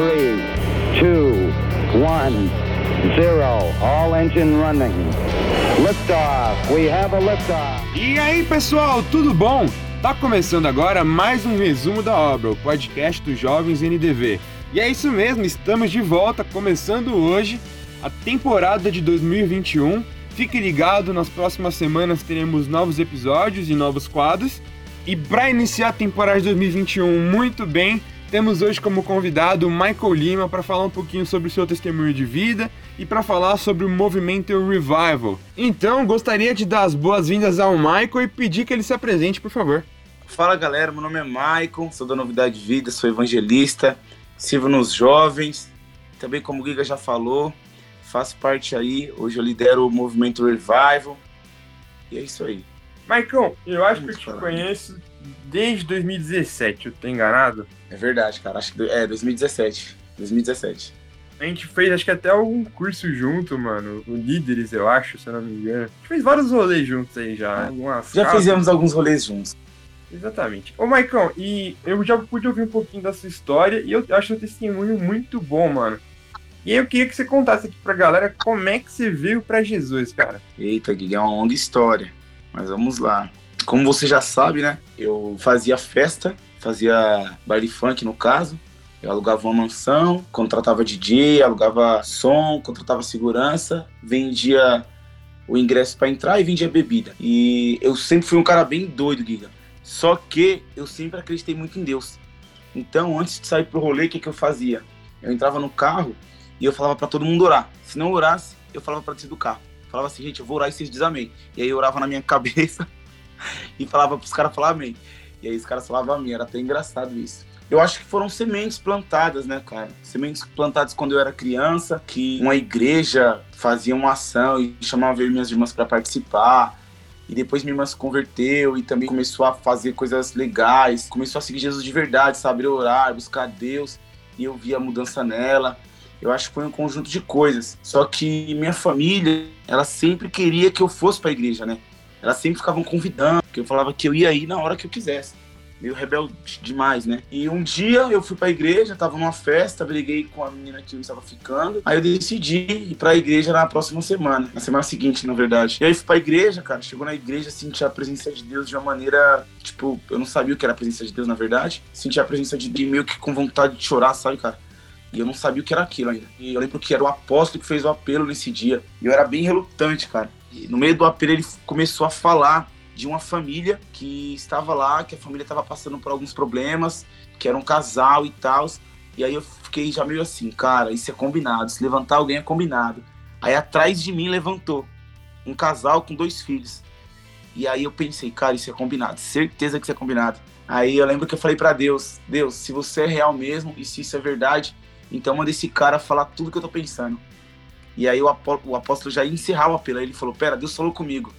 three, two, one, zero. All engine running. Liftoff. We have a liftoff. E aí, pessoal, tudo bom? Tá começando agora mais um resumo da obra, o podcast dos jovens NDV. E é isso mesmo, estamos de volta, começando hoje a temporada de 2021. Fique ligado, nas próximas semanas teremos novos episódios e novos quadros. E para iniciar a temporada de 2021 muito bem, temos hoje como convidado o Michael Lima para falar um pouquinho sobre o seu testemunho de vida e para falar sobre o movimento Revival. Então, gostaria de dar as boas-vindas ao Michael e pedir que ele se apresente, por favor. Fala galera, meu nome é Michael, sou da Novidade de Vida, sou evangelista, sirvo nos jovens, também como o Giga já falou, faço parte aí, hoje eu lidero o movimento Revival, e é isso aí. Michael, eu acho que eu te conheço desde 2017, eu tô enganado? É verdade, cara. Acho que é 2017. 2017. A gente fez, acho que até algum curso junto, mano. O Líderes, eu acho, se eu não me engano. A gente fez vários rolês juntos aí já. Algumas já casas. fizemos alguns rolês juntos. Exatamente. Ô, Maicon, e eu já pude ouvir um pouquinho da sua história e eu acho o testemunho muito bom, mano. E eu queria que você contasse aqui pra galera como é que você veio para Jesus, cara. Eita, Guilherme, é uma longa história. Mas vamos lá. Como você já sabe, né? Eu fazia festa fazia baile funk no caso. Eu alugava uma mansão, contratava DJ, alugava som, contratava segurança, vendia o ingresso para entrar e vendia bebida. E eu sempre fui um cara bem doido, Giga. Só que eu sempre acreditei muito em Deus. Então, antes de sair pro rolê, o que, que eu fazia? Eu entrava no carro e eu falava para todo mundo orar. Se não orasse, eu falava para descer do carro. falava assim, gente, eu vou orar e vocês dizem amém. E aí eu orava na minha cabeça e falava pros caras falar amém. E aí os caras falavam a mim, era até engraçado isso. Eu acho que foram sementes plantadas, né, cara? Sementes plantadas quando eu era criança, que uma igreja fazia uma ação e chamava minhas irmãs para participar. E depois minha irmã se converteu e também começou a fazer coisas legais, começou a seguir Jesus de verdade, saber orar, buscar Deus. E eu via a mudança nela. Eu acho que foi um conjunto de coisas. Só que minha família, ela sempre queria que eu fosse para a igreja, né? Elas sempre ficavam convidando, que eu falava que eu ia ir na hora que eu quisesse. Meio rebelde demais, né? E um dia eu fui pra igreja, tava numa festa, briguei com a menina que eu estava ficando. Aí eu decidi ir pra igreja na próxima semana, na semana seguinte, na verdade. E aí fui pra igreja, cara. Chegou na igreja, senti a presença de Deus de uma maneira. Tipo, eu não sabia o que era a presença de Deus, na verdade. Senti a presença de Deus meio que com vontade de chorar, sabe, cara? E eu não sabia o que era aquilo ainda. E eu lembro que era o apóstolo que fez o apelo nesse dia. E eu era bem relutante, cara. No meio do apelo ele começou a falar de uma família que estava lá, que a família estava passando por alguns problemas, que era um casal e tal. E aí eu fiquei já meio assim, cara, isso é combinado. Se levantar alguém é combinado. Aí atrás de mim levantou um casal com dois filhos. E aí eu pensei, cara, isso é combinado. Certeza que isso é combinado. Aí eu lembro que eu falei para Deus, Deus, se você é real mesmo e se isso é verdade, então manda esse cara falar tudo que eu tô pensando. E aí o apóstolo já ia encerrar o apelo. Aí ele falou: Pera, Deus falou comigo.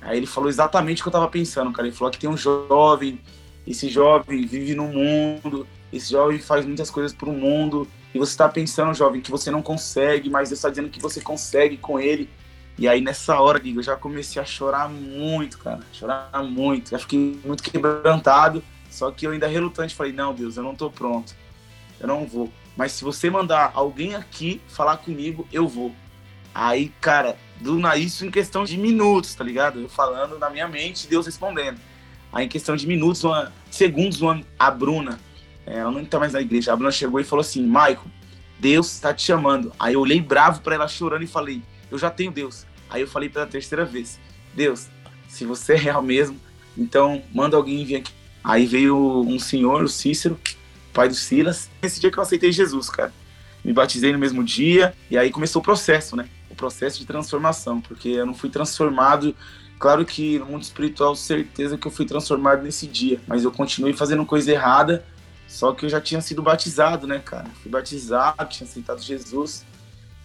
Aí ele falou exatamente o que eu tava pensando, cara. Ele falou que tem um jovem, esse jovem vive no mundo, esse jovem faz muitas coisas pro mundo. E você tá pensando, jovem, que você não consegue, mas Deus tá dizendo que você consegue com ele. E aí nessa hora, eu já comecei a chorar muito, cara. Chorar muito. Já fiquei muito quebrantado. Só que eu ainda relutante falei: Não, Deus, eu não tô pronto. Eu não vou. Mas se você mandar alguém aqui falar comigo, eu vou. Aí, cara, do isso em questão de minutos, tá ligado? Eu falando na minha mente, Deus respondendo. Aí, em questão de minutos, uma, segundos, uma, a Bruna, é, ela não tá mais na igreja, a Bruna chegou e falou assim: Michael, Deus está te chamando. Aí eu olhei bravo para ela chorando e falei: Eu já tenho Deus. Aí eu falei pela terceira vez: Deus, se você é real mesmo, então manda alguém vir aqui. Aí veio um senhor, o Cícero, pai do Silas. Esse dia que eu aceitei Jesus, cara. Me batizei no mesmo dia e aí começou o processo, né? O processo de transformação, porque eu não fui transformado. Claro que no mundo espiritual, certeza que eu fui transformado nesse dia, mas eu continuei fazendo coisa errada, só que eu já tinha sido batizado, né, cara? Fui batizado, tinha aceitado Jesus,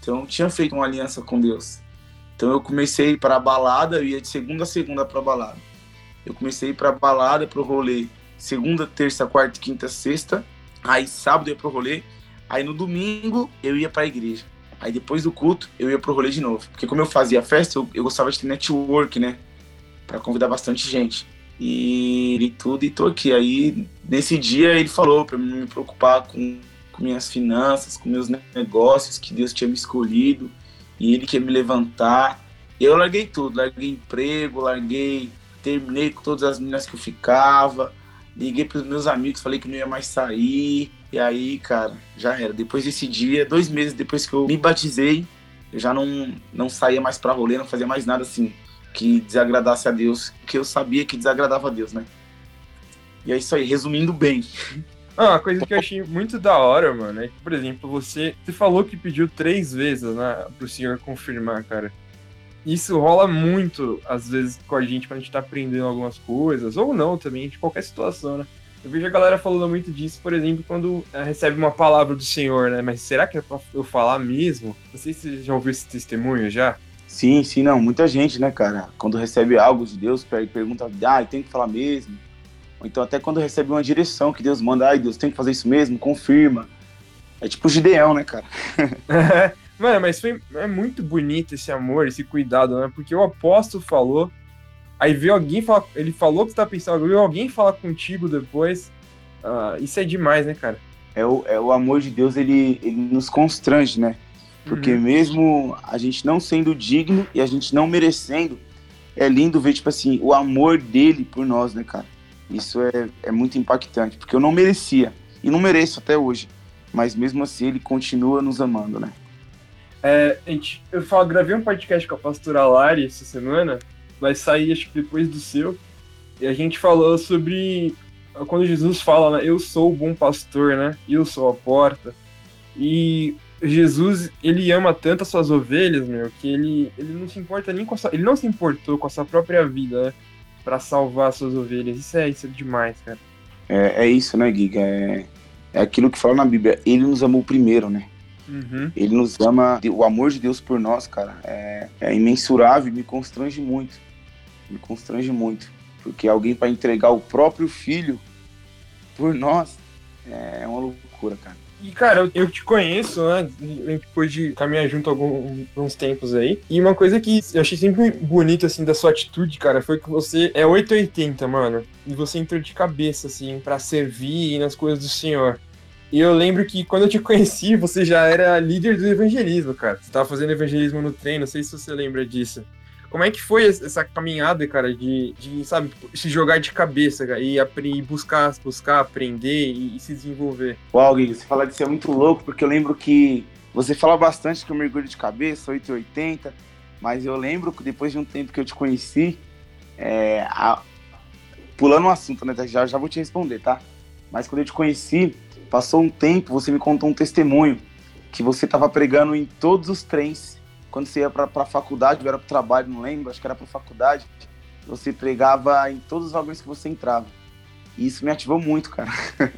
então eu tinha feito uma aliança com Deus. Então eu comecei para a balada, eu ia de segunda a segunda para balada. Eu comecei para balada, para o rolê, segunda, terça, quarta, quinta, sexta, Aí sábado eu ia pro rolê. Aí no domingo eu ia pra igreja. Aí depois do culto eu ia pro rolê de novo. Porque como eu fazia festa, eu, eu gostava de ter network, né? Pra convidar bastante gente. E, e tudo, e tô aqui. Aí nesse dia ele falou pra me preocupar com com minhas finanças, com meus negócios, que Deus tinha me escolhido e Ele quer me levantar. Eu larguei tudo, larguei emprego, larguei, terminei com todas as meninas que eu ficava, liguei para os meus amigos, falei que não ia mais sair. E aí, cara, já era. Depois desse dia, dois meses depois que eu me batizei, eu já não, não saía mais para rolê, não fazia mais nada assim que desagradasse a Deus, que eu sabia que desagradava a Deus, né? E é isso aí, resumindo bem. Ah, uma coisa que eu achei muito da hora, mano, é que, por exemplo, você, você falou que pediu três vezes, né, pro senhor confirmar, cara. Isso rola muito, às vezes, com a gente, quando a gente tá aprendendo algumas coisas, ou não também, de qualquer situação, né? Eu vejo a galera falando muito disso, por exemplo, quando é, recebe uma palavra do Senhor, né? Mas será que é pra eu falar mesmo? Não sei se você já ouviu esse testemunho já. Sim, sim, não. Muita gente, né, cara? Quando recebe algo de Deus, pergunta, ah, tem que falar mesmo. Ou então até quando recebe uma direção que Deus manda, ai, Deus tem que fazer isso mesmo, confirma. É tipo o Gideão, né, cara? Mano, mas foi, é muito bonito esse amor, esse cuidado, né? Porque o apóstolo falou, aí veio alguém falar, ele falou que você tá pensando, veio alguém falar contigo depois. Uh, isso é demais, né, cara? É o, é o amor de Deus, ele, ele nos constrange, né? Porque uhum. mesmo a gente não sendo digno e a gente não merecendo, é lindo ver, tipo assim, o amor dele por nós, né, cara? Isso é, é muito impactante, porque eu não merecia, e não mereço até hoje, mas mesmo assim ele continua nos amando, né? É, gente, eu falo, gravei um podcast com a pastora Lari essa semana, vai sair acho que depois do seu, e a gente falou sobre quando Jesus fala, né, eu sou o bom pastor, né, eu sou a porta, e Jesus, ele ama tanto as suas ovelhas, meu, que ele, ele não se importa nem com a sua, ele não se importou com a sua própria vida, né, para salvar as suas ovelhas. Isso é isso é demais, cara. É, é isso, né, Giga? É, é aquilo que fala na Bíblia. Ele nos amou primeiro, né? Uhum. Ele nos ama, o amor de Deus por nós, cara, é, é imensurável e me constrange muito. Me constrange muito. Porque alguém para entregar o próprio filho por nós é uma loucura, cara. E, cara, eu, te conheço, né? Depois de caminhar junto alguns tempos aí. E uma coisa que eu achei sempre bonito, assim, da sua atitude, cara, foi que você é 880, mano. E você entrou de cabeça, assim, para servir nas coisas do Senhor. E eu lembro que quando eu te conheci, você já era líder do evangelismo, cara. Você tava fazendo evangelismo no treino, não sei se você lembra disso. Como é que foi essa caminhada, cara, de, de sabe, se jogar de cabeça cara, e, e buscar, buscar aprender e, e, se desenvolver? Uau, Gui, você falar disso é muito louco, porque eu lembro que você fala bastante que eu mergulho de cabeça, 880, mas eu lembro que depois de um tempo que eu te conheci, é, a, pulando um assunto, né, já, já vou te responder, tá? Mas quando eu te conheci, passou um tempo, você me contou um testemunho que você estava pregando em todos os trens quando você ia para a faculdade, ou era para o trabalho, não lembro, acho que era para a faculdade, você pregava em todos os vagões que você entrava. E isso me ativou muito, cara.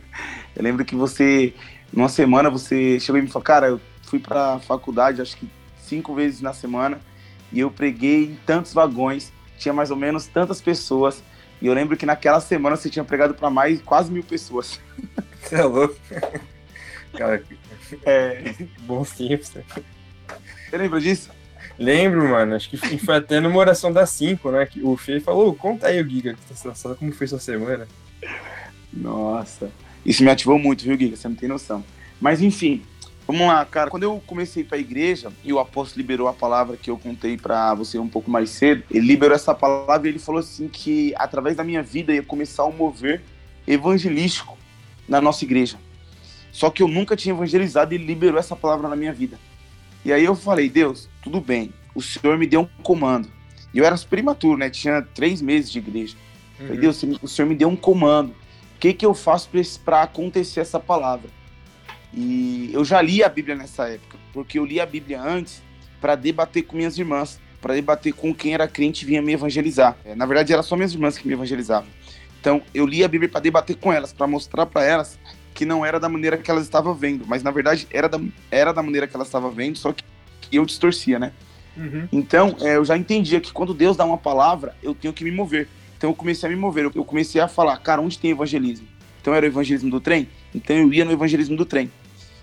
eu lembro que você, numa semana, você chegou e me falou, cara, eu fui para a faculdade, acho que cinco vezes na semana, e eu preguei em tantos vagões, tinha mais ou menos tantas pessoas, e eu lembro que naquela semana você tinha pregado para mais quase mil pessoas. Você é louco? Cara, é... bom simples. Você lembra disso? Lembro, mano. Acho que foi até numa oração das 5, né? Que o Fê falou, conta aí, o Giga, tá como foi sua semana. Nossa. Isso me ativou muito, viu, Giga? Você não tem noção. Mas enfim, vamos lá, cara. Quando eu comecei para a igreja e o apóstolo liberou a palavra que eu contei para você um pouco mais cedo, ele liberou essa palavra e ele falou assim que através da minha vida ia começar um mover evangelístico na nossa igreja. Só que eu nunca tinha evangelizado e ele liberou essa palavra na minha vida. E aí eu falei, Deus, tudo bem, o Senhor me deu um comando. E eu era super imaturo, né? Tinha três meses de igreja. Uhum. Falei, Deus, o Senhor me deu um comando. O que, que eu faço para acontecer essa palavra? E eu já li a Bíblia nessa época, porque eu li a Bíblia antes para debater com minhas irmãs, para debater com quem era crente e vinha me evangelizar. É, na verdade, era só minhas irmãs que me evangelizavam. Então, eu li a Bíblia para debater com elas, para mostrar para elas que não era da maneira que elas estavam vendo, mas na verdade era da, era da maneira que elas estavam vendo, só que, que eu distorcia, né? Uhum. Então, é, eu já entendia que quando Deus dá uma palavra, eu tenho que me mover. Então, eu comecei a me mover. Eu comecei a falar, cara, onde tem evangelismo? Então, era o evangelismo do trem? Então, eu ia no evangelismo do trem.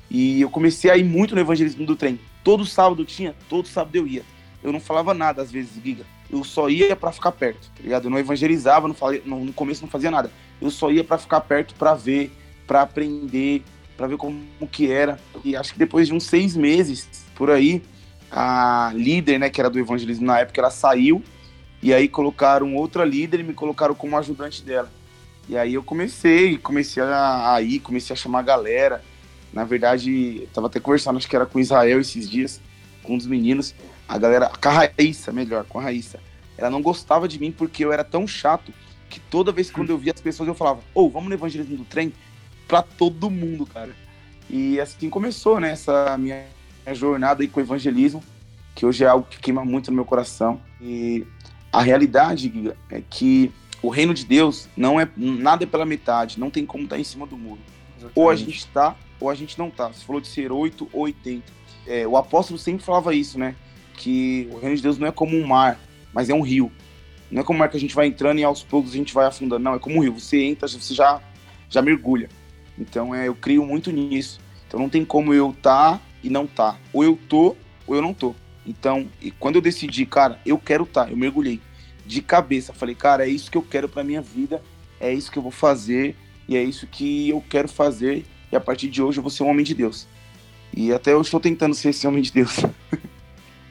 E eu comecei a ir muito no evangelismo do trem. Todo sábado tinha, todo sábado eu ia. Eu não falava nada, às vezes, Giga. Eu só ia para ficar perto, tá ligado? Eu não evangelizava, não falei, no começo não fazia nada. Eu só ia para ficar perto para ver, para aprender, para ver como que era. E acho que depois de uns seis meses por aí, a líder, né, que era do evangelismo na época, ela saiu e aí colocaram outra líder e me colocaram como ajudante dela. E aí eu comecei, comecei a, ir, comecei a chamar a galera. Na verdade, eu tava até conversando, acho que era com Israel esses dias, com um dos meninos. A galera, com a Raíssa, melhor, com a Raíssa. Ela não gostava de mim porque eu era tão chato que toda vez que quando eu via as pessoas eu falava, ô, oh, vamos no evangelismo do trem? Pra todo mundo, cara. E assim começou, né, essa minha jornada aí com o evangelismo, que hoje é algo que queima muito no meu coração. E a realidade é que o reino de Deus não é nada é pela metade, não tem como estar tá em cima do muro. Exatamente. Ou a gente está, ou a gente não está. Você falou de ser 8 ou 80. É, o apóstolo sempre falava isso, né? Que o reino de Deus não é como um mar, mas é um rio. Não é como um mar que a gente vai entrando e aos poucos a gente vai afundando. Não, é como um rio. Você entra, você já, já mergulha. Então é, eu crio muito nisso. Então não tem como eu estar tá e não tá. Ou eu tô, ou eu não tô. Então, e quando eu decidi, cara, eu quero estar, tá, eu mergulhei de cabeça. Falei, cara, é isso que eu quero para minha vida, é isso que eu vou fazer e é isso que eu quero fazer. E a partir de hoje eu vou ser um homem de Deus. E até eu estou tentando ser esse homem de Deus.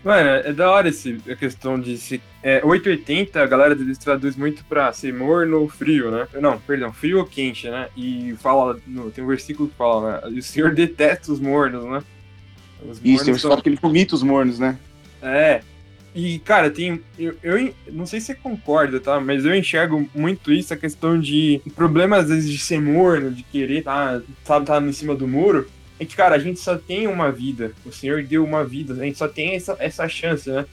Mano, é da hora esse, a questão de se. É, 880, a galera deles traduz muito pra ser morno ou frio, né? Não, perdão, frio ou quente, né? E fala. No, tem um versículo que fala, né? O Senhor detesta os mornos, né? Os Isso, tem um são... que ele vomita os mornos, né? É. E, cara, tem. Eu, eu não sei se você concorda, tá? Mas eu enxergo muito isso, a questão de. problema, às vezes, de ser morno, de querer tá, sabe, tá em cima do muro. É que, cara, a gente só tem uma vida. O Senhor deu uma vida. A gente só tem essa, essa chance, né?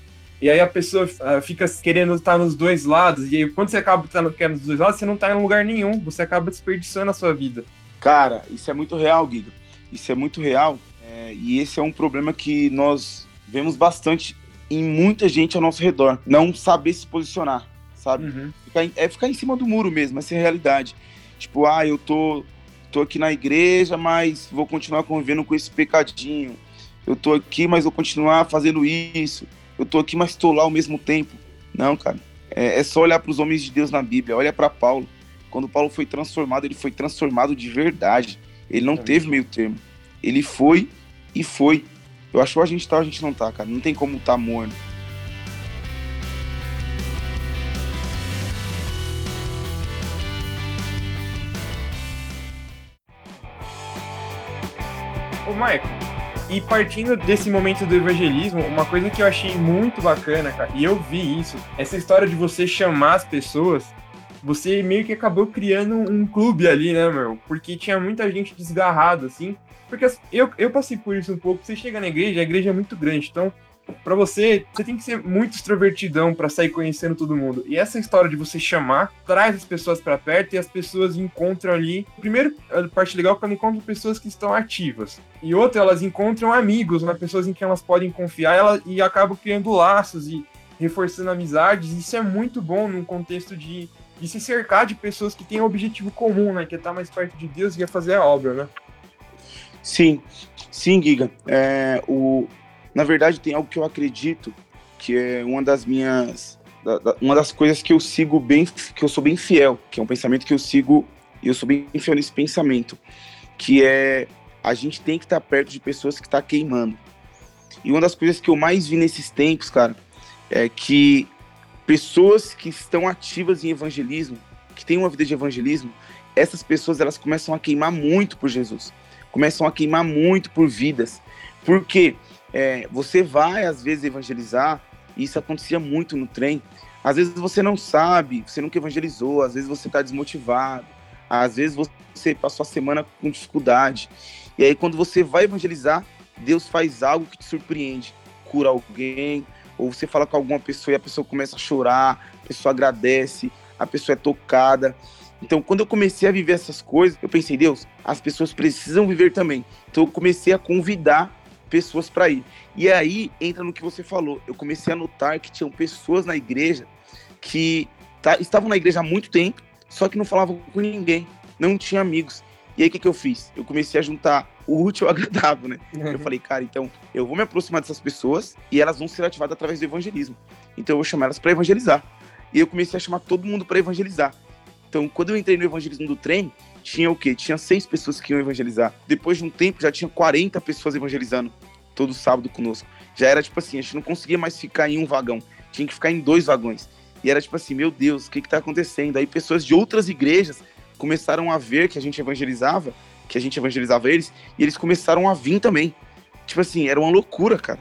E aí a pessoa uh, fica querendo estar nos dois lados. E aí, quando você acaba estando querendo nos dois lados, você não tá em lugar nenhum. Você acaba desperdiçando a sua vida. Cara, isso é muito real, Guido. Isso é muito real. É, e esse é um problema que nós vemos bastante em muita gente ao nosso redor. Não saber se posicionar, sabe? Uhum. Ficar em, é ficar em cima do muro mesmo, essa é a realidade. Tipo, ah, eu tô, tô aqui na igreja, mas vou continuar convivendo com esse pecadinho. Eu tô aqui, mas vou continuar fazendo isso. Eu tô aqui, mas estou lá ao mesmo tempo. Não, cara. É, é só olhar para os homens de Deus na Bíblia. Olha para Paulo. Quando Paulo foi transformado, ele foi transformado de verdade. Ele não é teve meio termo. Ele foi e foi. Eu acho que a gente tá, a gente não tá, cara. Não tem como tá morno. Ô, Michael, e partindo desse momento do evangelismo, uma coisa que eu achei muito bacana, cara, e eu vi isso, essa história de você chamar as pessoas, você meio que acabou criando um clube ali, né, meu? Porque tinha muita gente desgarrada, assim, porque eu, eu passei por isso um pouco. Você chega na igreja, a igreja é muito grande. Então, para você, você tem que ser muito extrovertidão para sair conhecendo todo mundo. E essa história de você chamar traz as pessoas para perto e as pessoas encontram ali. Primeiro, a parte legal é elas encontram pessoas que estão ativas. E outra, elas encontram amigos, né? pessoas em quem elas podem confiar ela, e acabam criando laços e reforçando amizades. Isso é muito bom num contexto de, de se cercar de pessoas que têm um objetivo comum, né? Que é estar mais perto de Deus e é fazer a obra, né? Sim, sim, Giga. É, o, na verdade, tem algo que eu acredito que é uma das minhas. Da, da, uma das coisas que eu sigo bem, que eu sou bem fiel, que é um pensamento que eu sigo e eu sou bem fiel nesse pensamento, que é a gente tem que estar perto de pessoas que estão tá queimando. E uma das coisas que eu mais vi nesses tempos, cara, é que pessoas que estão ativas em evangelismo, que têm uma vida de evangelismo, essas pessoas elas começam a queimar muito por Jesus começam a queimar muito por vidas. Porque é, você vai, às vezes, evangelizar, e isso acontecia muito no trem. Às vezes você não sabe, você nunca evangelizou, às vezes você está desmotivado, às vezes você passou a semana com dificuldade. E aí, quando você vai evangelizar, Deus faz algo que te surpreende. Cura alguém, ou você fala com alguma pessoa e a pessoa começa a chorar, a pessoa agradece, a pessoa é tocada. Então, quando eu comecei a viver essas coisas, eu pensei, Deus, as pessoas precisam viver também. Então, eu comecei a convidar pessoas para ir. E aí entra no que você falou. Eu comecei a notar que tinham pessoas na igreja que estavam na igreja há muito tempo, só que não falavam com ninguém, não tinha amigos. E aí o que, que eu fiz? Eu comecei a juntar o útil ao agradável, né? Eu falei, cara, então eu vou me aproximar dessas pessoas e elas vão ser ativadas através do evangelismo. Então eu vou chamar elas para evangelizar. E eu comecei a chamar todo mundo para evangelizar. Então, quando eu entrei no evangelismo do trem, tinha o quê? Tinha seis pessoas que iam evangelizar. Depois de um tempo, já tinha 40 pessoas evangelizando todo sábado conosco. Já era tipo assim, a gente não conseguia mais ficar em um vagão, tinha que ficar em dois vagões. E era tipo assim, meu Deus, o que que tá acontecendo? Aí pessoas de outras igrejas começaram a ver que a gente evangelizava, que a gente evangelizava eles, e eles começaram a vir também. Tipo assim, era uma loucura, cara.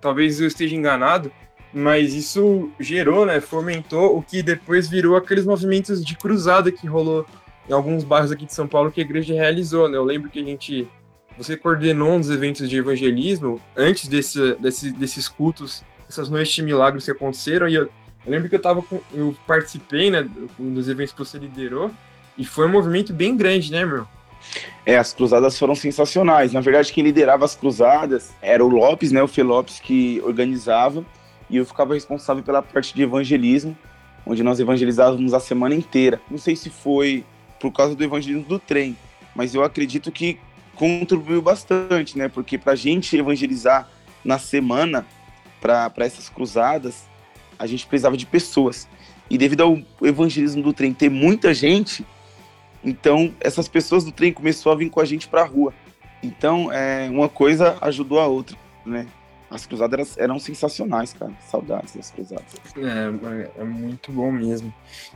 Talvez eu esteja enganado, mas isso gerou, né, fomentou o que depois virou aqueles movimentos de cruzada que rolou em alguns bairros aqui de São Paulo que a igreja realizou, né? Eu lembro que a gente você coordenou um dos eventos de evangelismo antes desse, desse, desses cultos, essas noites de milagres que aconteceram, e eu, eu lembro que eu tava com, eu participei, né, dos eventos que você liderou, e foi um movimento bem grande, né, meu? É, as cruzadas foram sensacionais. Na verdade, quem liderava as cruzadas era o Lopes, né, o Fê Lopes que organizava, e eu ficava responsável pela parte de evangelismo, onde nós evangelizávamos a semana inteira. Não sei se foi por causa do evangelismo do trem, mas eu acredito que contribuiu bastante, né? Porque para a gente evangelizar na semana, para essas cruzadas, a gente precisava de pessoas. E devido ao evangelismo do trem ter muita gente, então essas pessoas do trem começou a vir com a gente para a rua. Então, é, uma coisa ajudou a outra, né? As cruzadas eram, eram sensacionais, cara. Saudades das cruzadas. É, é muito bom mesmo.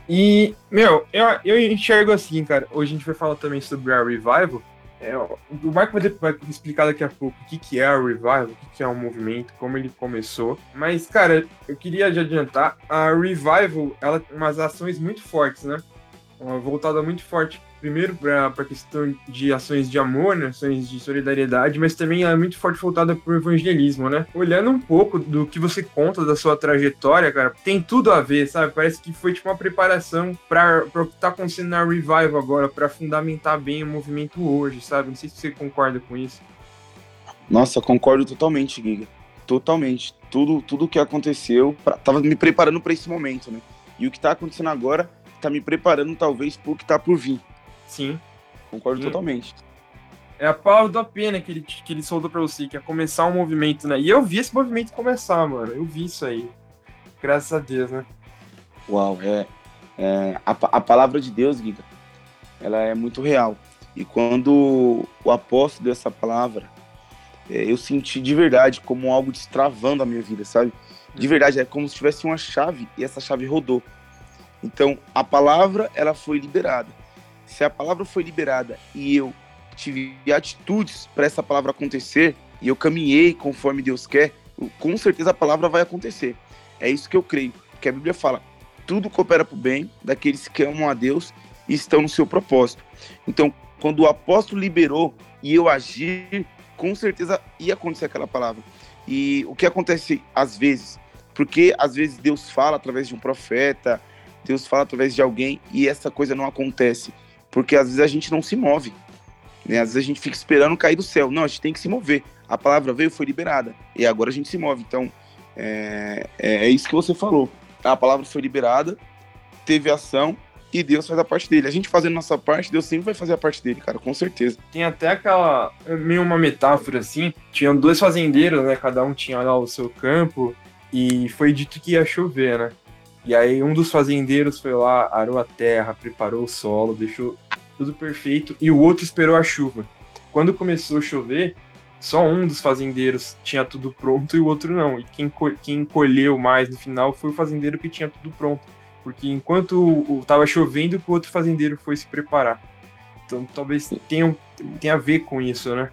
E, meu, eu, eu enxergo assim, cara. Hoje a gente vai falar também sobre a Revival. É, o Marco vai, explicar daqui a pouco o que, que é o Revival, o que, que é um movimento, como ele começou. Mas, cara, eu queria adiantar, a Revival, ela tem umas ações muito fortes, né? Voltada muito forte primeiro para a questão de ações de amor, né, ações de solidariedade, mas também é muito forte voltada para o evangelismo, né? Olhando um pouco do que você conta da sua trajetória, cara, tem tudo a ver, sabe? Parece que foi tipo uma preparação para o que está acontecendo na Revival agora, para fundamentar bem o movimento hoje, sabe? Não sei se você concorda com isso. Nossa, concordo totalmente, Giga. Totalmente. Tudo, tudo que aconteceu, pra, tava me preparando para esse momento, né? E o que está acontecendo agora tá me preparando talvez para o que tá por vir. Sim. Concordo hum. totalmente. É a palavra da pena que ele, que ele soltou pra você, que é começar um movimento, né? E eu vi esse movimento começar, mano. Eu vi isso aí. Graças a Deus, né? Uau, é. é a, a palavra de Deus, Guida, ela é muito real. E quando o apóstolo deu essa palavra, é, eu senti de verdade como algo destravando a minha vida, sabe? De hum. verdade, é como se tivesse uma chave e essa chave rodou. Então, a palavra, ela foi liberada se a palavra foi liberada e eu tive atitudes para essa palavra acontecer e eu caminhei conforme Deus quer, com certeza a palavra vai acontecer. É isso que eu creio, porque a Bíblia fala: tudo coopera para o bem daqueles que amam a Deus e estão no seu propósito. Então, quando o apóstolo liberou e eu agir, com certeza ia acontecer aquela palavra. E o que acontece às vezes? Porque às vezes Deus fala através de um profeta, Deus fala através de alguém e essa coisa não acontece porque às vezes a gente não se move. Né? Às vezes a gente fica esperando cair do céu. Não, a gente tem que se mover. A palavra veio, foi liberada. E agora a gente se move. Então, é, é, é isso que você falou. A palavra foi liberada, teve ação e Deus faz a parte dele. A gente fazendo nossa parte, Deus sempre vai fazer a parte dele, cara, com certeza. Tem até aquela, meio uma metáfora assim, tinham dois fazendeiros, né, cada um tinha lá o seu campo, e foi dito que ia chover, né? E aí um dos fazendeiros foi lá, arou a terra, preparou o solo, deixou tudo perfeito, e o outro esperou a chuva. Quando começou a chover, só um dos fazendeiros tinha tudo pronto e o outro não. E quem, quem colheu mais no final foi o fazendeiro que tinha tudo pronto. Porque enquanto estava chovendo, o outro fazendeiro foi se preparar. Então talvez tenha, tenha a ver com isso, né?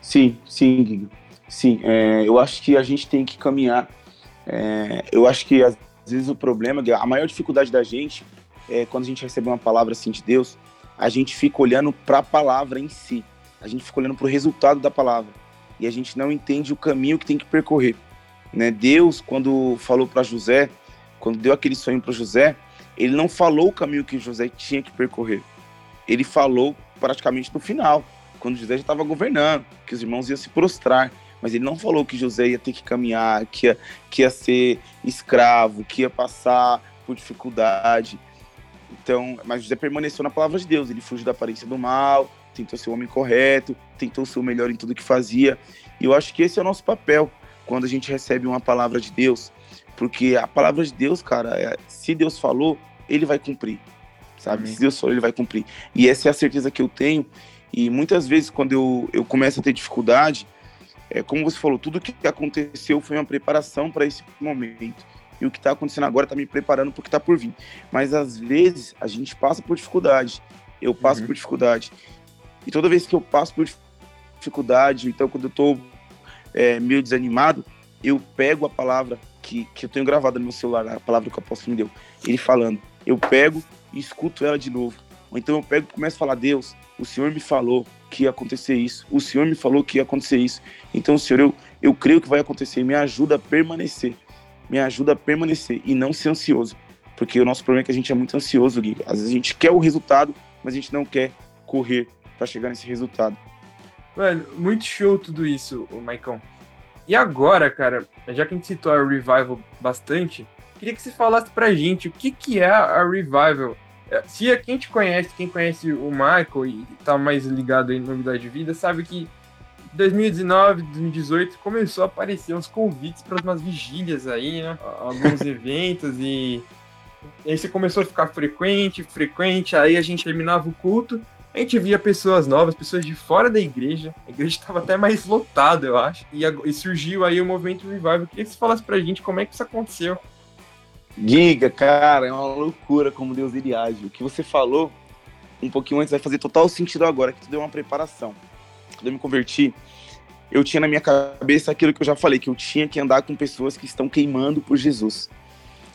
Sim, sim, Guigo. Sim, é, eu acho que a gente tem que caminhar. É, eu acho que às vezes o problema, a maior dificuldade da gente é quando a gente recebe uma palavra assim de Deus, a gente fica olhando para a palavra em si. A gente fica olhando para o resultado da palavra e a gente não entende o caminho que tem que percorrer. Né? Deus, quando falou para José, quando deu aquele sonho para José, ele não falou o caminho que José tinha que percorrer. Ele falou praticamente no final, quando José já estava governando, que os irmãos iam se prostrar mas ele não falou que José ia ter que caminhar, que ia, que ia ser escravo, que ia passar por dificuldade. Então, mas José permaneceu na palavra de Deus, ele fugiu da aparência do mal, tentou ser o homem correto, tentou ser o melhor em tudo que fazia. E eu acho que esse é o nosso papel quando a gente recebe uma palavra de Deus, porque a palavra de Deus, cara, é, se Deus falou, ele vai cumprir. sabe? Se Deus falou, ele vai cumprir. E essa é a certeza que eu tenho. E muitas vezes, quando eu, eu começo a ter dificuldade, é, como você falou, tudo que aconteceu foi uma preparação para esse momento. E o que está acontecendo agora está me preparando para o que está por vir. Mas às vezes a gente passa por dificuldade. Eu passo uhum. por dificuldade. E toda vez que eu passo por dificuldade, então quando eu estou é, meio desanimado, eu pego a palavra que, que eu tenho gravada no meu celular, a palavra que o apóstolo me deu, ele falando. Eu pego e escuto ela de novo. Ou então eu pego e começo a falar: Deus, o Senhor me falou que ia acontecer isso. O Senhor me falou que ia acontecer isso. Então, Senhor, eu, eu creio que vai acontecer. Me ajuda a permanecer. Me ajuda a permanecer e não ser ansioso. Porque o nosso problema é que a gente é muito ansioso, Gui. Às vezes a gente quer o resultado, mas a gente não quer correr para chegar nesse resultado. Mano, muito show tudo isso, o Maicon. E agora, cara, já que a gente citou a Revival bastante, queria que você falasse pra gente o que, que é a Revival. É, se a quem te conhece, quem conhece o Michael e tá mais ligado em novidade de vida, sabe que 2019, 2018 começou a aparecer uns convites para umas vigílias aí, né? Alguns eventos e aí você começou a ficar frequente, frequente, aí a gente terminava o culto, a gente via pessoas novas, pessoas de fora da igreja, a igreja estava até mais lotada, eu acho, e, e, surgiu aí o movimento Revival. Queria que você falasse pra gente como é que isso aconteceu. Giga, cara, é uma loucura como Deus ele age. O que você falou um pouquinho antes vai fazer total sentido agora, que tu deu uma preparação. Quando eu me converti, eu tinha na minha cabeça aquilo que eu já falei, que eu tinha que andar com pessoas que estão queimando por Jesus.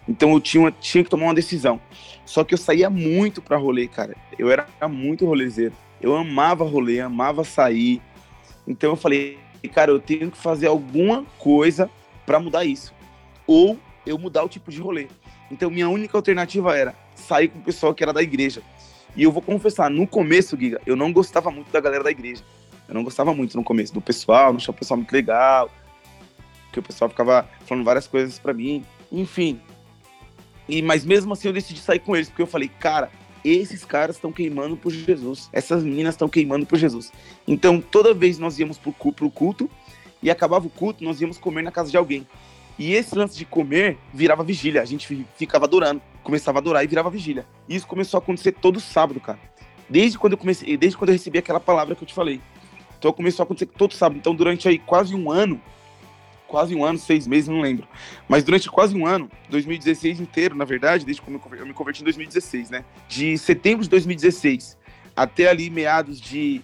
Então eu tinha, tinha que tomar uma decisão. Só que eu saía muito pra rolê, cara. Eu era muito rolezeiro. Eu amava rolê, amava sair. Então eu falei, cara, eu tenho que fazer alguma coisa para mudar isso. Ou eu mudar o tipo de rolê. Então minha única alternativa era sair com o pessoal que era da igreja. E eu vou confessar, no começo, Giga, eu não gostava muito da galera da igreja. Eu não gostava muito no começo do pessoal, não achava o pessoal muito legal. Porque o pessoal ficava falando várias coisas para mim. Enfim. E, mas mesmo assim eu decidi sair com eles, porque eu falei, cara, esses caras estão queimando por Jesus. Essas meninas estão queimando por Jesus. Então, toda vez nós íamos pro, pro culto e acabava o culto, nós íamos comer na casa de alguém. E esse lance de comer virava vigília. A gente ficava adorando, começava a adorar e virava vigília. E isso começou a acontecer todo sábado, cara. Desde quando eu comecei, desde quando eu recebi aquela palavra que eu te falei. Então começou a acontecer todo sábado. Então durante aí quase um ano, quase um ano, seis meses, não lembro. Mas durante quase um ano, 2016 inteiro, na verdade, desde quando eu me converti em 2016, né? De setembro de 2016 até ali meados de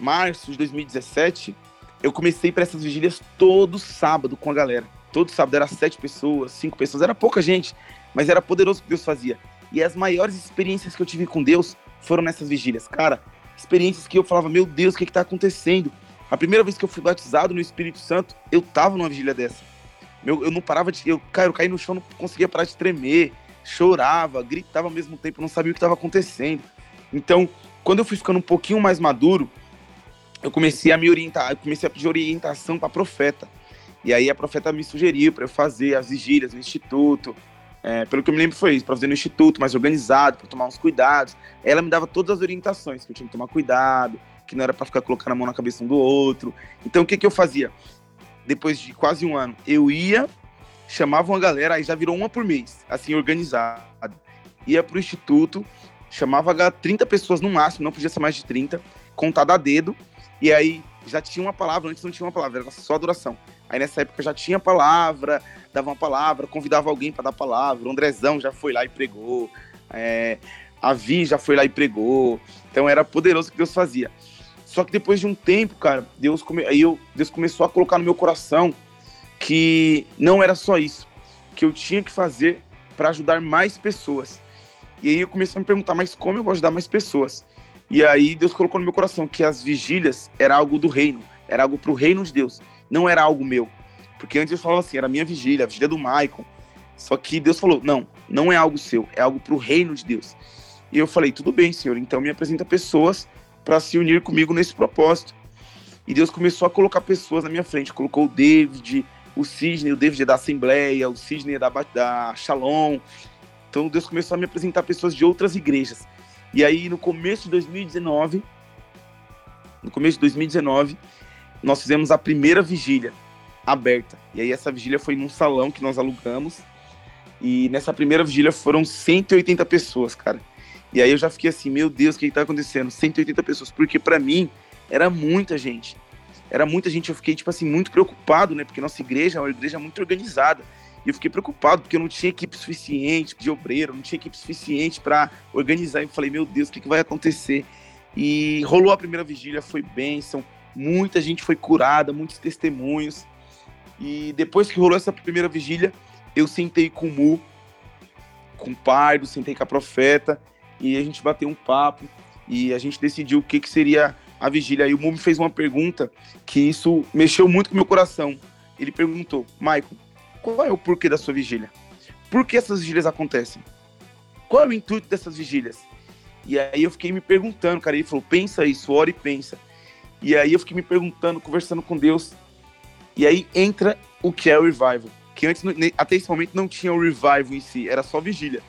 março de 2017, eu comecei para essas vigílias todo sábado com a galera todo sábado era sete pessoas, cinco pessoas, era pouca gente, mas era poderoso o que Deus fazia. E as maiores experiências que eu tive com Deus foram nessas vigílias. Cara, experiências que eu falava, meu Deus, o que, está acontecendo? A primeira vez que eu fui batizado no Espírito Santo, eu tava numa vigília dessa. Meu, eu não parava de. Eu, cara, eu caí no chão, não conseguia parar de tremer, chorava, gritava ao mesmo tempo, não sabia o que estava acontecendo. Então, quando eu fui ficando um pouquinho mais maduro, eu comecei a me orientar, eu comecei a pedir orientação para profeta. E aí a profeta me sugeriu para eu fazer as vigílias no instituto. É, pelo que eu me lembro foi isso, para fazer no instituto, mais organizado, para tomar uns cuidados. Ela me dava todas as orientações, que eu tinha que tomar cuidado, que não era para ficar colocando a mão na cabeça um do outro. Então o que, que eu fazia? Depois de quase um ano, eu ia, chamava uma galera, aí já virou uma por mês, assim, organizado. Ia pro instituto, chamava 30 pessoas no máximo, não podia ser mais de 30, contado a dedo, e aí já tinha uma palavra, antes não tinha uma palavra, era só adoração. Aí nessa época já tinha palavra, dava uma palavra, convidava alguém para dar palavra. O Andrezão já foi lá e pregou. É, a Vi já foi lá e pregou. Então era poderoso o que Deus fazia. Só que depois de um tempo, cara, Deus, come... aí eu... Deus começou a colocar no meu coração que não era só isso, que eu tinha que fazer para ajudar mais pessoas. E aí eu comecei a me perguntar, mas como eu vou ajudar mais pessoas? E aí Deus colocou no meu coração que as vigílias era algo do reino, era algo para o reino de Deus não era algo meu. Porque antes eu falava assim, era minha vigília, a vigília do Michael. Só que Deus falou: não, não é algo seu, é algo para o reino de Deus. E eu falei: tudo bem, Senhor, então me apresenta pessoas para se unir comigo nesse propósito. E Deus começou a colocar pessoas na minha frente. Colocou o David, o Sidney, o David é da Assembleia, o Sidney é da, da Shalom. Então Deus começou a me apresentar pessoas de outras igrejas. E aí, no começo de 2019, no começo de 2019, nós fizemos a primeira vigília aberta. E aí essa vigília foi num salão que nós alugamos. E nessa primeira vigília foram 180 pessoas, cara. E aí eu já fiquei assim, meu Deus, o que, que tá acontecendo? 180 pessoas, porque para mim era muita gente. Era muita gente, eu fiquei, tipo assim, muito preocupado, né? Porque nossa igreja é uma igreja muito organizada. E eu fiquei preocupado, porque eu não tinha equipe suficiente de obreiro, não tinha equipe suficiente para organizar. E eu falei, meu Deus, o que, que vai acontecer? E rolou a primeira vigília, foi bênção. Muita gente foi curada, muitos testemunhos. E depois que rolou essa primeira vigília, eu sentei com o Mu, com o Pardo, sentei com a Profeta, e a gente bateu um papo, e a gente decidiu o que, que seria a vigília. E o Mu me fez uma pergunta que isso mexeu muito com o meu coração. Ele perguntou, Michael, qual é o porquê da sua vigília? Por que essas vigílias acontecem? Qual é o intuito dessas vigílias? E aí eu fiquei me perguntando, cara. Ele falou: pensa isso, ora e pensa. E aí eu fiquei me perguntando, conversando com Deus. E aí entra o que é o revival. Que antes, até esse momento, não tinha o revival em si, era só vigília.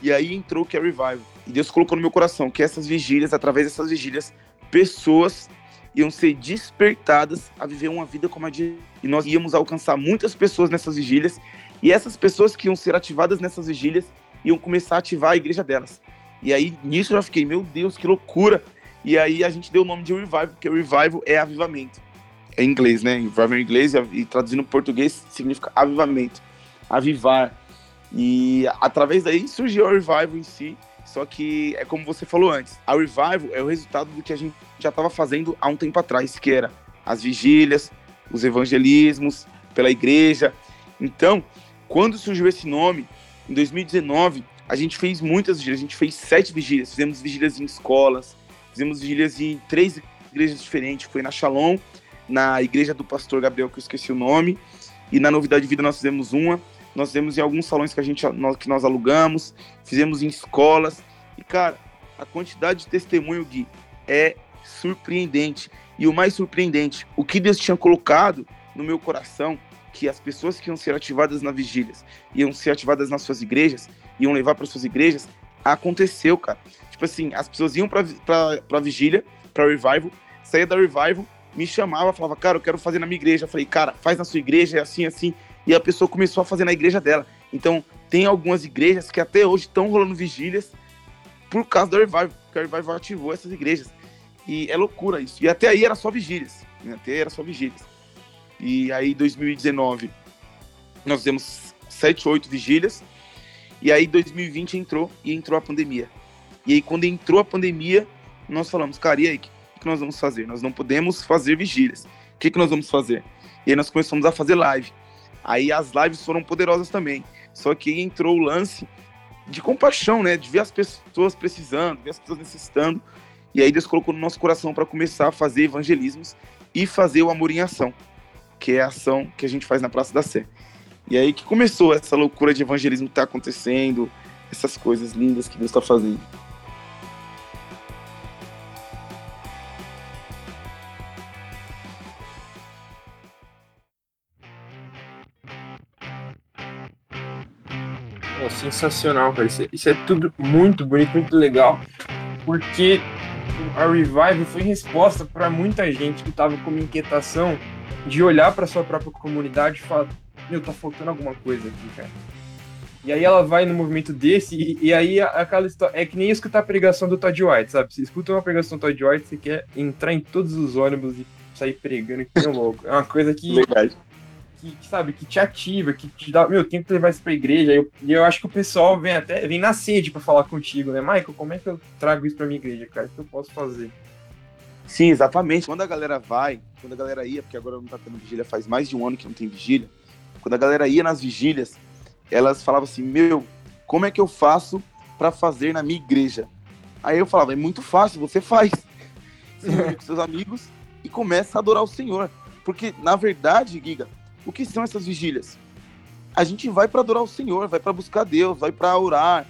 E aí entrou o que é o revival. E Deus colocou no meu coração que essas vigílias, através dessas vigílias, pessoas iam ser despertadas a viver uma vida como a de. E nós íamos alcançar muitas pessoas nessas vigílias. E essas pessoas que iam ser ativadas nessas vigílias iam começar a ativar a igreja delas. E aí, nisso eu já fiquei, meu Deus, que loucura. E aí a gente deu o nome de Revival, porque Revival é avivamento. É em inglês, né? Revival em inglês e traduzindo em português significa avivamento. Avivar. E através daí surgiu o Revival em si. Só que é como você falou antes, a Revival é o resultado do que a gente já estava fazendo há um tempo atrás, que era as vigílias, os evangelismos pela igreja. Então, quando surgiu esse nome, em 2019, a gente fez muitas vigílias, a gente fez sete vigílias, fizemos vigílias em escolas, fizemos vigílias em três igrejas diferentes, foi na Shalom, na igreja do pastor Gabriel, que eu esqueci o nome, e na Novidade de Vida nós fizemos uma, nós fizemos em alguns salões que a gente nós, que nós alugamos, fizemos em escolas, e cara, a quantidade de testemunho, Gui, é surpreendente. E o mais surpreendente, o que Deus tinha colocado no meu coração, que as pessoas que iam ser ativadas na vigílias, iam ser ativadas nas suas igrejas, iam levar para suas igrejas, aconteceu, cara. Tipo assim, as pessoas iam pra, pra, pra vigília, pra revival, saía da revival, me chamava, falava, cara, eu quero fazer na minha igreja. Eu falei, cara, faz na sua igreja, é assim, assim. E a pessoa começou a fazer na igreja dela. Então, tem algumas igrejas que até hoje estão rolando vigílias por causa da revival, porque a revival ativou essas igrejas. E é loucura isso. E até aí era só vigílias. Né? Até aí era só vigílias. E aí, 2019, nós temos sete, oito vigílias. E aí 2020 entrou e entrou a pandemia. E aí quando entrou a pandemia, nós falamos, cara, e aí, o que, que nós vamos fazer? Nós não podemos fazer vigílias. O que, que nós vamos fazer? E aí nós começamos a fazer live. Aí as lives foram poderosas também. Só que aí entrou o lance de compaixão, né? De ver as pessoas precisando, ver as pessoas necessitando. E aí Deus colocou no nosso coração para começar a fazer evangelismos e fazer o amor em ação, que é a ação que a gente faz na Praça da Sé. E aí que começou essa loucura de evangelismo que tá acontecendo, essas coisas lindas que Deus está fazendo. Sensacional, cara. Isso é, isso é, tudo muito bonito, muito legal. Porque a Revive foi resposta para muita gente que estava com uma inquietação de olhar para sua própria comunidade e falar: meu, tá faltando alguma coisa aqui, cara. E aí ela vai no movimento desse, e, e aí aquela história. É que nem escutar a pregação do Todd White, sabe? Você escuta uma pregação do Todd White, você quer entrar em todos os ônibus e sair pregando que nem louco. É uma coisa que. Verdade. Que, sabe, que te ativa, que te dá. Meu, tem que levar isso pra igreja. E eu, eu acho que o pessoal vem até. vem na sede pra falar contigo, né? Michael, como é que eu trago isso pra minha igreja, cara? O que eu posso fazer? Sim, exatamente. Quando a galera vai, quando a galera ia, porque agora não tá tendo vigília faz mais de um ano que não tem vigília quando a galera ia nas vigílias, elas falavam assim: Meu, como é que eu faço para fazer na minha igreja? Aí eu falava: É muito fácil, você faz. Você reúne com seus amigos e começa a adorar o Senhor. Porque, na verdade, Giga, o que são essas vigílias? A gente vai para adorar o Senhor, vai para buscar Deus, vai para orar,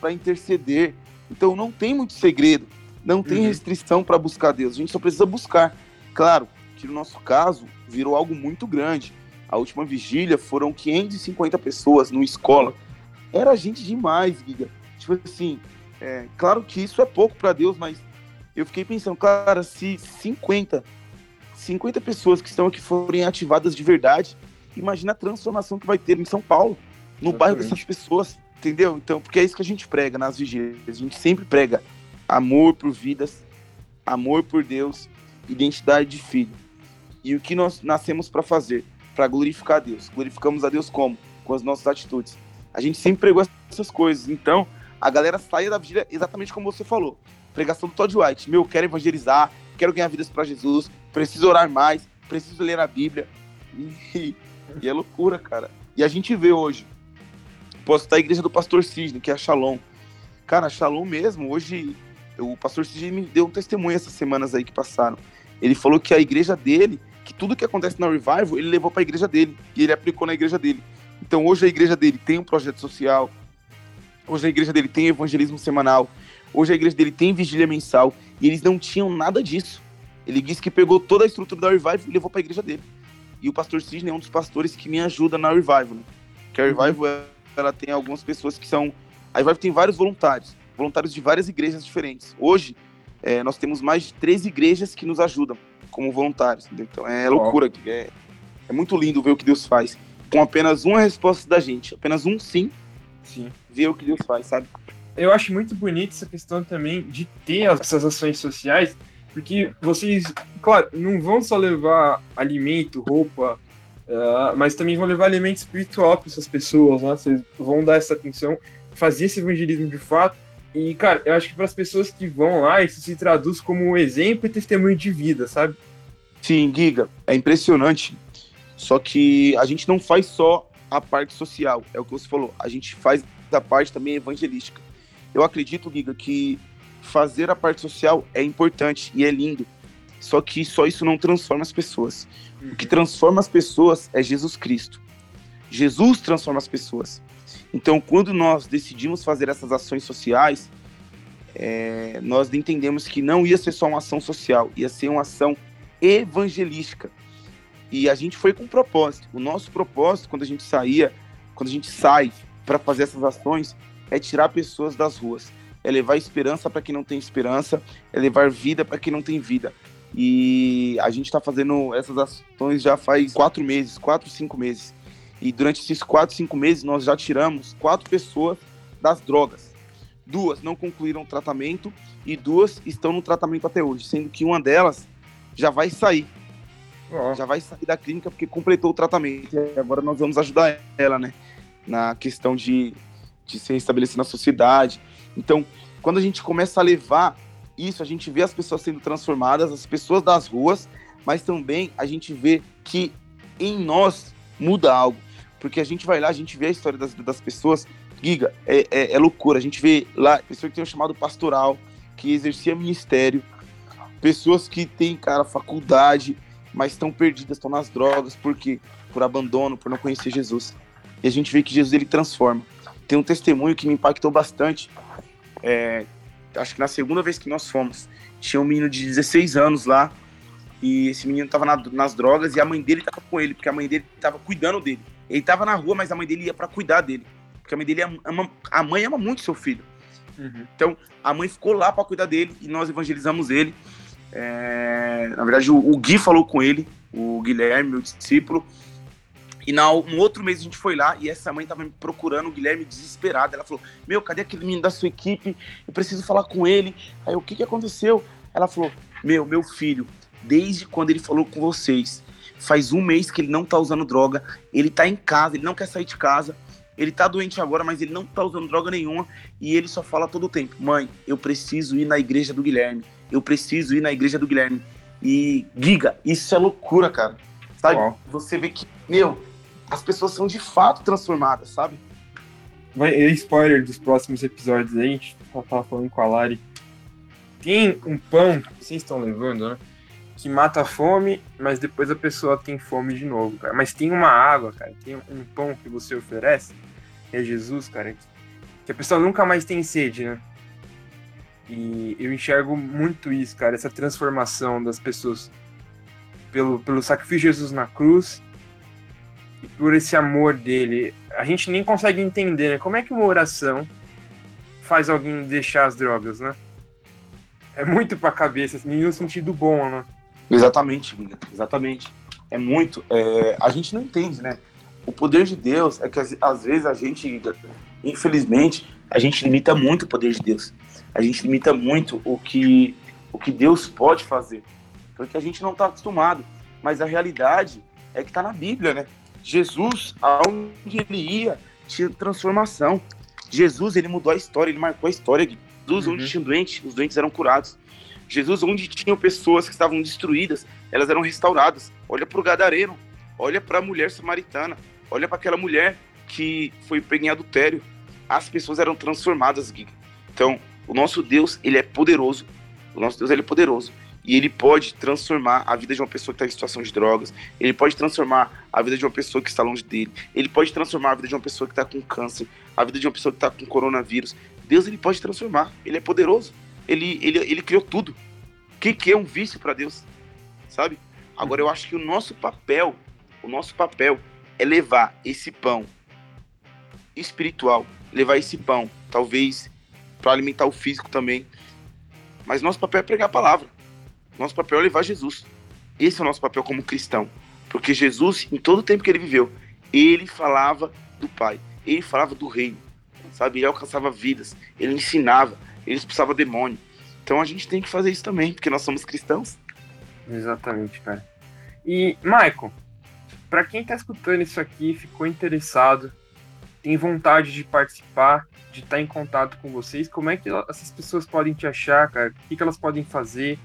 para interceder. Então não tem muito segredo, não tem uhum. restrição para buscar Deus. A gente só precisa buscar. Claro que no nosso caso virou algo muito grande a última vigília foram 550 pessoas numa escola. Era gente demais, Giga. Tipo assim, é, claro que isso é pouco para Deus, mas eu fiquei pensando, cara, se 50, 50 pessoas que estão aqui forem ativadas de verdade, imagina a transformação que vai ter em São Paulo, no bairro dessas pessoas. Entendeu? Então, porque é isso que a gente prega nas vigílias. A gente sempre prega amor por vidas, amor por Deus, identidade de filho. E o que nós nascemos para fazer? Para glorificar a Deus. Glorificamos a Deus como? Com as nossas atitudes. A gente sempre pregou essas coisas. Então, a galera saia da vigília exatamente como você falou. Pregação do Todd White. Meu, quero evangelizar, quero ganhar vidas para Jesus, preciso orar mais, preciso ler a Bíblia. E, e é loucura, cara. E a gente vê hoje Posso estar a igreja do pastor Cisne, que é a Shalom. Cara, a Shalom mesmo, hoje, o pastor Cisne me deu um testemunho essas semanas aí que passaram. Ele falou que a igreja dele, que tudo que acontece na Revival, ele levou para a igreja dele. E ele aplicou na igreja dele. Então hoje a igreja dele tem um projeto social. Hoje a igreja dele tem evangelismo semanal. Hoje a igreja dele tem vigília mensal. E eles não tinham nada disso. Ele disse que pegou toda a estrutura da Revival e levou para a igreja dele. E o pastor Cisne é um dos pastores que me ajuda na Revival. Né? Que a Revival é ela tem algumas pessoas que são. A Revive tem vários voluntários, voluntários de várias igrejas diferentes. Hoje, é, nós temos mais de três igrejas que nos ajudam como voluntários. Entendeu? Então é loucura. É, é muito lindo ver o que Deus faz. Com apenas uma resposta da gente, apenas um sim, sim. ver o que Deus faz, sabe? Eu acho muito bonito essa questão também de ter essas ações sociais, porque vocês, claro, não vão só levar alimento, roupa, Uh, mas também vão levar elemento espiritual para essas pessoas, né? Vocês vão dar essa atenção, fazer esse evangelismo de fato. E, cara, eu acho que para as pessoas que vão lá, isso se traduz como exemplo e testemunho de vida, sabe? Sim, Giga, é impressionante. Só que a gente não faz só a parte social, é o que você falou. A gente faz a parte também evangelística. Eu acredito, Giga, que fazer a parte social é importante e é lindo. Só que só isso não transforma as pessoas. O que transforma as pessoas é Jesus Cristo. Jesus transforma as pessoas. Então, quando nós decidimos fazer essas ações sociais, é, nós entendemos que não ia ser só uma ação social, ia ser uma ação evangelística. E a gente foi com um propósito. O nosso propósito, quando a gente saía, quando a gente sai para fazer essas ações, é tirar pessoas das ruas, é levar esperança para quem não tem esperança, é levar vida para quem não tem vida, e a gente está fazendo essas ações já faz quatro meses, quatro, cinco meses. E durante esses quatro, cinco meses, nós já tiramos quatro pessoas das drogas. Duas não concluíram o tratamento e duas estão no tratamento até hoje, sendo que uma delas já vai sair. Oh. Já vai sair da clínica porque completou o tratamento. E agora nós vamos ajudar ela, né? Na questão de, de se restabelecer na sociedade. Então, quando a gente começa a levar isso, a gente vê as pessoas sendo transformadas, as pessoas das ruas, mas também a gente vê que em nós muda algo. Porque a gente vai lá, a gente vê a história das, das pessoas, Giga, é, é, é loucura. A gente vê lá pessoas que têm um chamado pastoral, que exercia ministério, pessoas que têm, cara, faculdade, mas estão perdidas, estão nas drogas, por quê? Por abandono, por não conhecer Jesus. E a gente vê que Jesus ele transforma. Tem um testemunho que me impactou bastante. É, acho que na segunda vez que nós fomos, tinha um menino de 16 anos lá, e esse menino tava na, nas drogas e a mãe dele tava com ele, porque a mãe dele tava cuidando dele. Ele tava na rua, mas a mãe dele ia para cuidar dele. Porque a mãe dele ama, a mãe ama muito seu filho. Uhum. Então, a mãe ficou lá para cuidar dele e nós evangelizamos ele. É, na verdade, o, o Gui falou com ele, o Guilherme, meu discípulo, e no, no outro mês a gente foi lá e essa mãe tava me procurando, o Guilherme desesperado. Ela falou: Meu, cadê aquele menino da sua equipe? Eu preciso falar com ele. Aí o que, que aconteceu? Ela falou: Meu, meu filho, desde quando ele falou com vocês, faz um mês que ele não tá usando droga, ele tá em casa, ele não quer sair de casa. Ele tá doente agora, mas ele não tá usando droga nenhuma e ele só fala todo o tempo: Mãe, eu preciso ir na igreja do Guilherme. Eu preciso ir na igreja do Guilherme. E, Giga, isso é loucura, cara. Sabe? Você vê que, meu, as pessoas são de fato transformadas, sabe? Vai, é spoiler dos próximos episódios aí, a gente tava falando com a Lari. Tem um pão que vocês estão levando, né? Que mata a fome, mas depois a pessoa tem fome de novo, cara. Mas tem uma água, cara. Tem um pão que você oferece, que é Jesus, cara. Que a pessoa nunca mais tem sede, né? E eu enxergo muito isso, cara. Essa transformação das pessoas pelo, pelo sacrifício de Jesus na cruz por esse amor dele. A gente nem consegue entender, né? Como é que uma oração faz alguém deixar as drogas, né? É muito pra cabeça, assim, no sentido bom, né? Exatamente, exatamente. É muito. É, a gente não entende, né? O poder de Deus é que às, vezes a gente infelizmente, a gente limita muito o poder de Deus. A gente limita muito o que, o que Deus pode fazer. Porque a gente não está acostumado. Mas a realidade é que está na Bíblia, né? Jesus, aonde ele ia, tinha transformação. Jesus, ele mudou a história, ele marcou a história. Jesus, uhum. onde tinha doente, os doentes eram curados. Jesus, onde tinham pessoas que estavam destruídas, elas eram restauradas. Olha para o gadareno, olha para a mulher samaritana, olha para aquela mulher que foi pega em adultério. As pessoas eram transformadas, Gui. Então, o nosso Deus, ele é poderoso. O nosso Deus, ele é poderoso. E ele pode transformar a vida de uma pessoa que está em situação de drogas. Ele pode transformar a vida de uma pessoa que está longe dele. Ele pode transformar a vida de uma pessoa que está com câncer. A vida de uma pessoa que está com coronavírus. Deus, ele pode transformar. Ele é poderoso. Ele, ele, ele criou tudo. O que, que é um vício para Deus? Sabe? Agora, eu acho que o nosso papel, o nosso papel é levar esse pão espiritual, levar esse pão, talvez para alimentar o físico também. Mas nosso papel é pregar a palavra. Nosso papel é levar Jesus. Esse é o nosso papel como cristão. Porque Jesus, em todo o tempo que ele viveu, ele falava do Pai, ele falava do reino, sabe? Ele alcançava vidas, ele ensinava, ele expulsava demônio. Então a gente tem que fazer isso também, porque nós somos cristãos. Exatamente, cara. E, Michael, para quem tá escutando isso aqui, ficou interessado, tem vontade de participar, de estar tá em contato com vocês, como é que essas pessoas podem te achar, cara? O que, que elas podem fazer?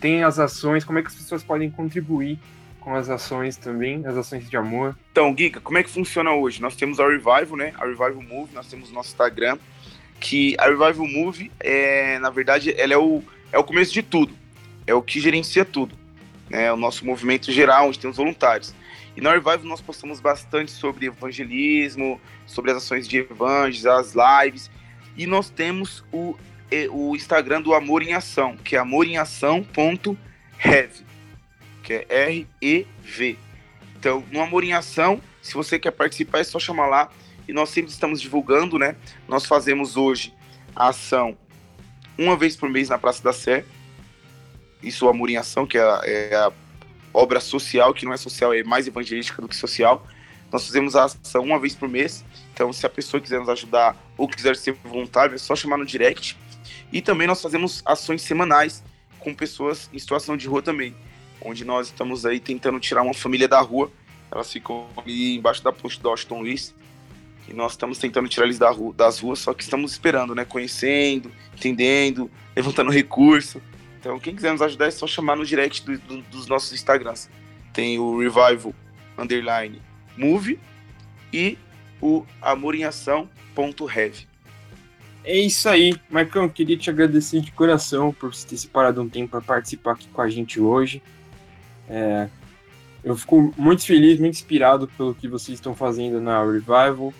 Tem as ações, como é que as pessoas podem contribuir com as ações também, as ações de amor. Então, Giga, como é que funciona hoje? Nós temos a Revival, né? A Revival Move, nós temos o nosso Instagram, que a Revival Move, é, na verdade, ela é o, é o começo de tudo. É o que gerencia tudo. Né? O nosso movimento geral, onde tem os voluntários. E na Revival nós postamos bastante sobre evangelismo, sobre as ações de evangelhos, as lives. E nós temos o o Instagram do Amor em Ação, que é amoremeação.rev, que é R-E-V. Então, no Amor em Ação, se você quer participar, é só chamar lá. E nós sempre estamos divulgando, né? Nós fazemos hoje a ação uma vez por mês na Praça da Sé. Isso, o Amor em Ação, que é a, é a obra social, que não é social, é mais evangelística do que social. Nós fazemos a ação uma vez por mês. Então, se a pessoa quiser nos ajudar ou quiser ser voluntário, é só chamar no direct e também nós fazemos ações semanais com pessoas em situação de rua também, onde nós estamos aí tentando tirar uma família da rua. Elas ficam ali embaixo da ponte do Washington Luiz. E nós estamos tentando tirar eles da rua, das ruas, só que estamos esperando, né? Conhecendo, entendendo, levantando recurso. Então, quem quiser nos ajudar é só chamar no direct do, do, dos nossos Instagrams. Tem o Revival Underline Move e o Amor em Ação.rev. É isso aí, Marcão. Queria te agradecer de coração por você ter separado um tempo para participar aqui com a gente hoje. É, eu fico muito feliz, muito inspirado pelo que vocês estão fazendo na Revival.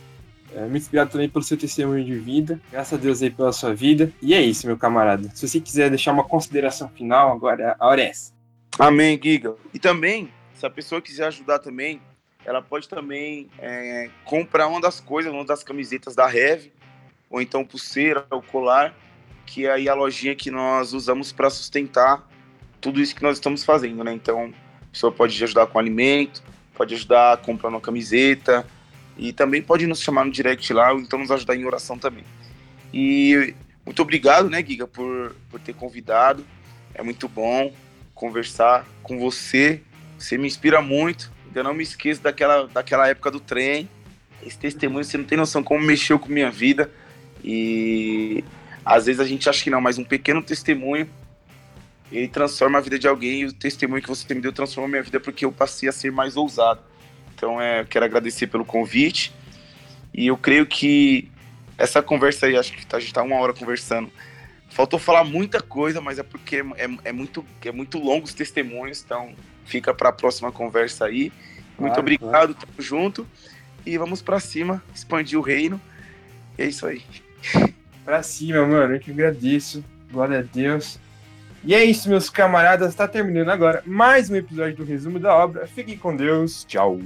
É, muito inspirado também pelo seu testemunho de vida. Graças a Deus aí pela sua vida. E é isso, meu camarada. Se você quiser deixar uma consideração final, agora a hora é essa. Amém, Giga. E também, se a pessoa quiser ajudar também, ela pode também é, comprar uma das coisas, uma das camisetas da Rev ou então pulseira ou colar, que é aí a lojinha que nós usamos para sustentar tudo isso que nós estamos fazendo, né? Então, a pessoa pode ajudar com alimento, pode ajudar comprando uma camiseta e também pode nos chamar no direct lá ou então nos ajudar em oração também. E muito obrigado, né, Giga, por, por ter convidado. É muito bom conversar com você. Você me inspira muito. Ainda não me esqueço daquela, daquela época do trem. Esse testemunho, você não tem noção como mexeu com minha vida. E às vezes a gente acha que não, mas um pequeno testemunho ele transforma a vida de alguém e o testemunho que você me deu transforma a minha vida porque eu passei a ser mais ousado. Então, é, eu quero agradecer pelo convite e eu creio que essa conversa aí, acho que a gente está uma hora conversando. Faltou falar muita coisa, mas é porque é, é, é muito, é muito longo os testemunhos, então fica para a próxima conversa aí. Muito claro, obrigado, claro. tamo junto e vamos para cima, expandir o reino. é isso aí. Pra cima, mano. Eu que agradeço. Glória a Deus. E é isso, meus camaradas. Tá terminando agora mais um episódio do resumo da obra. Fiquem com Deus. Tchau.